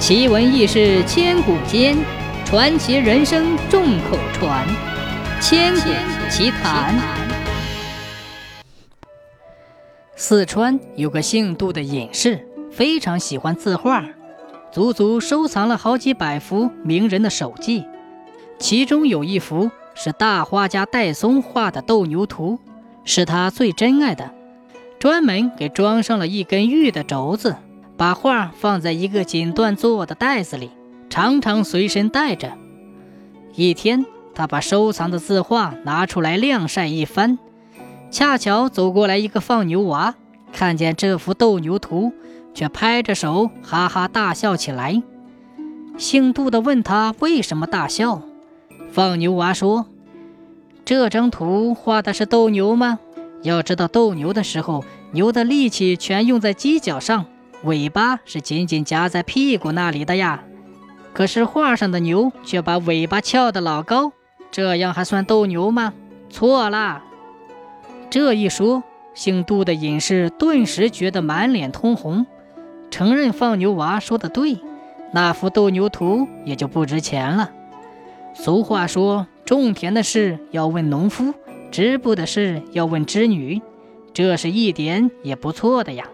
奇闻异事千古间，传奇人生众口传。千古奇谈。四川有个姓杜的隐士，非常喜欢字画，足足收藏了好几百幅名人的手迹。其中有一幅是大画家戴嵩画的斗牛图，是他最珍爱的，专门给装上了一根玉的轴子。把画放在一个锦缎做的袋子里，常常随身带着。一天，他把收藏的字画拿出来晾晒一番，恰巧走过来一个放牛娃，看见这幅斗牛图，却拍着手哈哈大笑起来。姓杜的问他为什么大笑，放牛娃说：“这张图画的是斗牛吗？要知道斗牛的时候，牛的力气全用在犄角上。”尾巴是紧紧夹在屁股那里的呀，可是画上的牛却把尾巴翘得老高，这样还算斗牛吗？错啦！这一说，姓杜的隐士顿时觉得满脸通红，承认放牛娃说的对，那幅斗牛图也就不值钱了。俗话说，种田的事要问农夫，织布的事要问织女，这是一点也不错的呀。